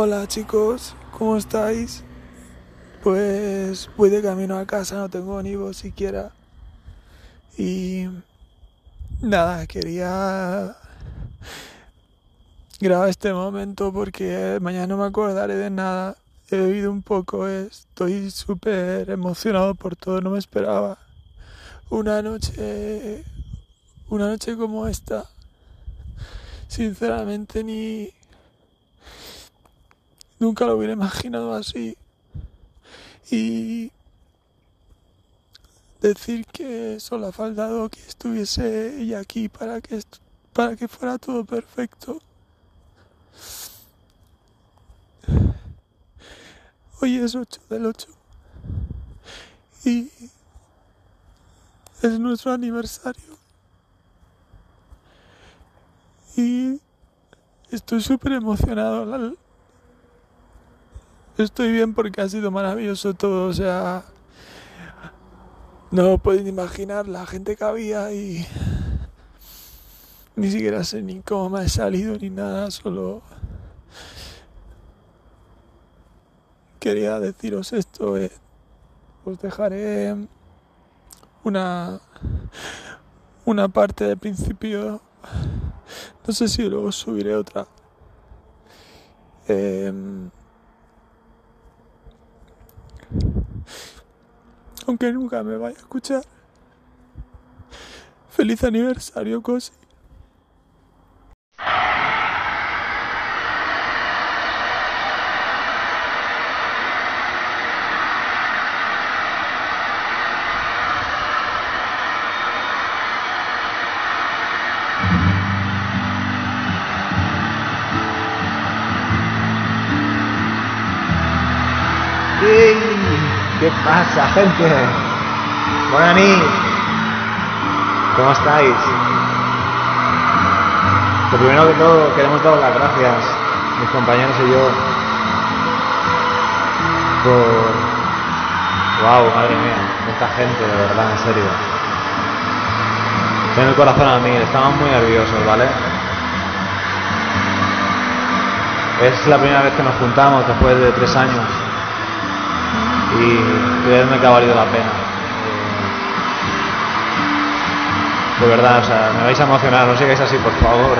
Hola chicos, ¿cómo estáis? Pues voy de camino a casa, no tengo ni voz siquiera. Y nada, quería grabar este momento porque mañana no me acordaré de nada. He bebido un poco, estoy súper emocionado por todo, no me esperaba. Una noche, una noche como esta, sinceramente ni Nunca lo hubiera imaginado así. Y decir que solo ha faltado que estuviese ella aquí para que, para que fuera todo perfecto. Hoy es 8 del 8 y es nuestro aniversario. Y estoy súper emocionado estoy bien porque ha sido maravilloso todo, o sea, no pueden imaginar la gente que había y ni siquiera sé ni cómo me ha salido ni nada, solo quería deciros esto, eh. os dejaré una una parte del principio, no sé si luego subiré otra. Eh, aunque nunca me vaya a escuchar. Feliz aniversario, Cosi. Pasa, gente? Buenas ¿Cómo estáis? Lo primero que todo, queremos dar las gracias, mis compañeros y yo, por... ¡Wow! Madre mía, esta gente, de verdad, en serio. Tiene el corazón a mí, estamos muy nerviosos, ¿vale? Es la primera vez que nos juntamos después de tres años y creedme que ha valido la pena. De verdad, o sea, me vais a emocionar, no sigáis así, por favor.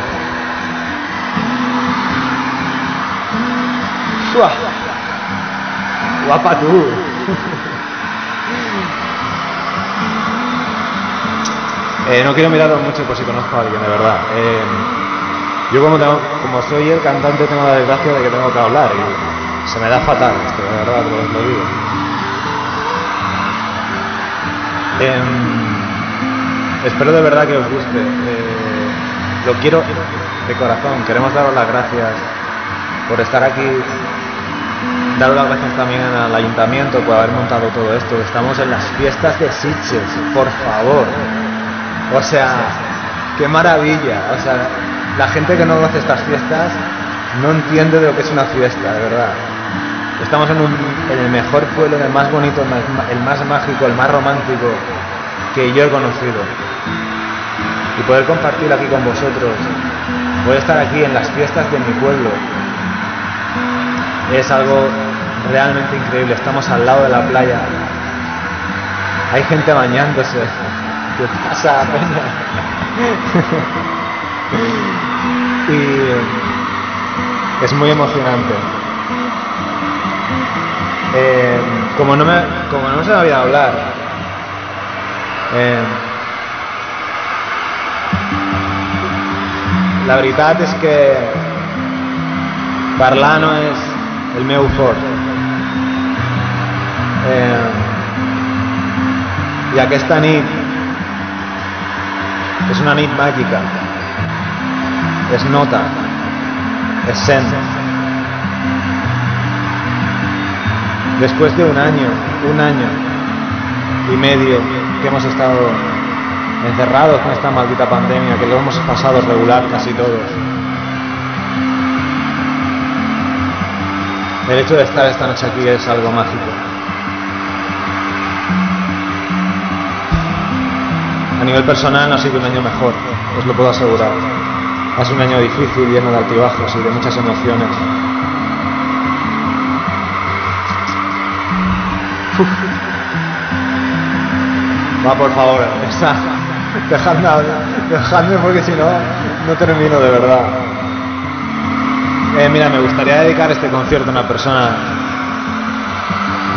Guapa tú. Eh, no quiero miraros mucho por si conozco a alguien, de verdad. Eh, yo como, como soy el cantante tengo la desgracia de que tengo que hablar se me da fatal esto, de verdad, lo digo. Em, espero de verdad que os guste. Eh, lo quiero de corazón. Queremos daros las gracias por estar aquí. Daros las gracias también al ayuntamiento por haber montado todo esto. Estamos en las fiestas de Sitges, por favor. O sea, qué maravilla. O sea, la gente que no conoce estas fiestas no entiende de lo que es una fiesta, de verdad. Estamos en, el mejor pueblo, en el más bonito, el más, mágico, el más romántico que yo he conocido. Y poder compartir aquí con vosotros, poder estar aquí en las fiestas de mi pueblo, es algo realmente increíble. Estamos al lado de la playa. Hay gente bañándose. ¿Qué pasa, peña? y es muy emocionante. Eh, como, no me, como no se me había hablar, eh, la verdad es que Parlano es el meu fort. Eh, I aquesta nit és una nit màgica. Es nota, es sent. Después de un año, un año y medio que hemos estado encerrados con esta maldita pandemia, que lo hemos pasado regular casi todos. El hecho de estar esta noche aquí es algo mágico. A nivel personal no ha sido un año mejor, os lo puedo asegurar. Ha sido un año difícil, lleno de altibajos y de muchas emociones. Va, por favor, esa. Dejadme, dejadme porque si no, no termino de verdad. Eh, mira, me gustaría dedicar este concierto a una persona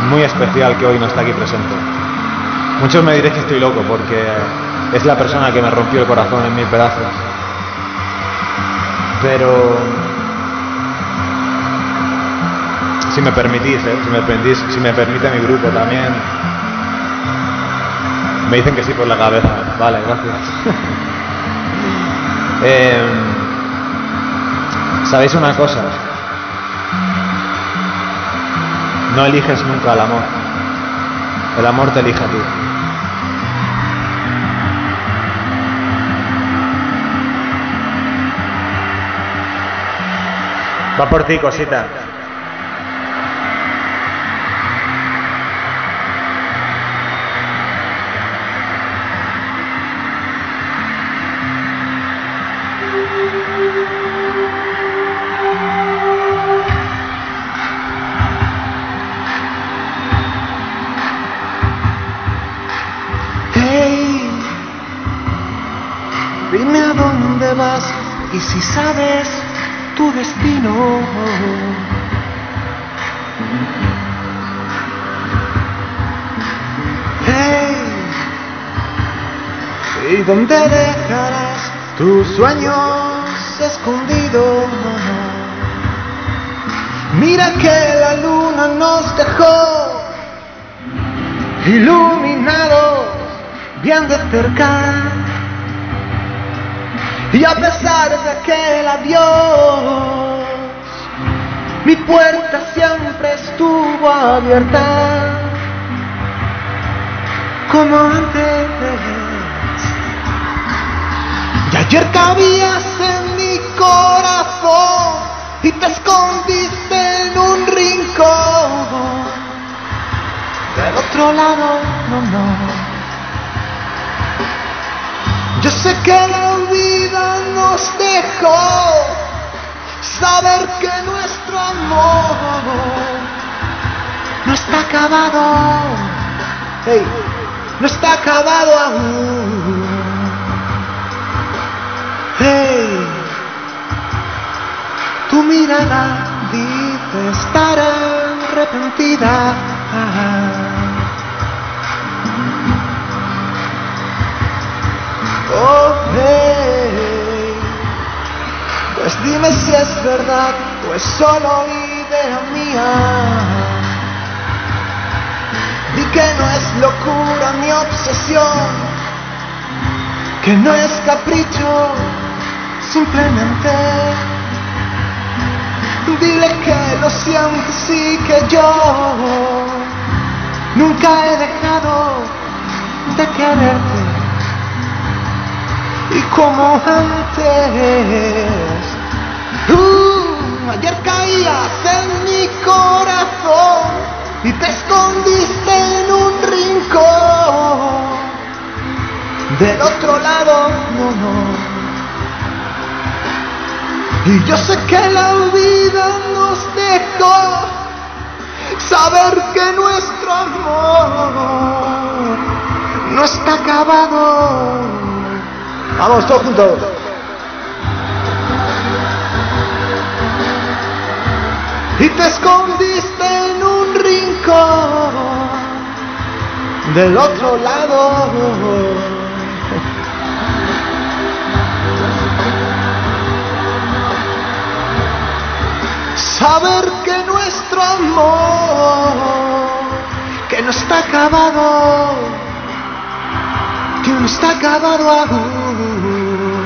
muy especial que hoy no está aquí presente. Muchos me diréis que estoy loco porque es la persona que me rompió el corazón en mil pedazos. Pero si me permitís, ¿eh? si, me permitís, si me permite mi grupo también. Me dicen que sí por la cabeza. Vale, gracias. eh, ¿Sabéis una cosa? No eliges nunca el amor. El amor te elige a ti. Va por ti, cosita. Dime a dónde vas y si sabes tu destino. Hey, ¿y dónde dejarás tus sueños escondidos? Mira que la luna nos dejó iluminados bien de cerca. Y a pesar de aquel adiós, mi puerta siempre estuvo abierta, como antes. Y ayer cabías en mi corazón y te escondiste en un rincón. Del otro lado, no, no. Sé que la vida nos dejó saber que nuestro amor no está acabado. Hey, no está acabado aún. Hey, tu mirada dice estar arrepentida. Dime si es verdad o es solo idea mía. Di que no es locura mi obsesión, que no es capricho, simplemente. Dile que lo sientes y que yo nunca he dejado de quererte y como antes. Del otro lado, no, no. Y yo sé que la vida nos dejó saber que nuestro amor no está acabado. Vamos todos juntos. Y te escondiste en un rincón del otro lado. Saber que nuestro amor, que no está acabado, que no está acabado aún.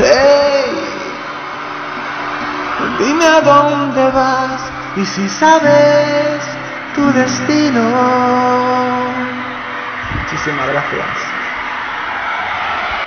Hey, dime a dónde vas y si sabes tu destino. Muchísimas gracias.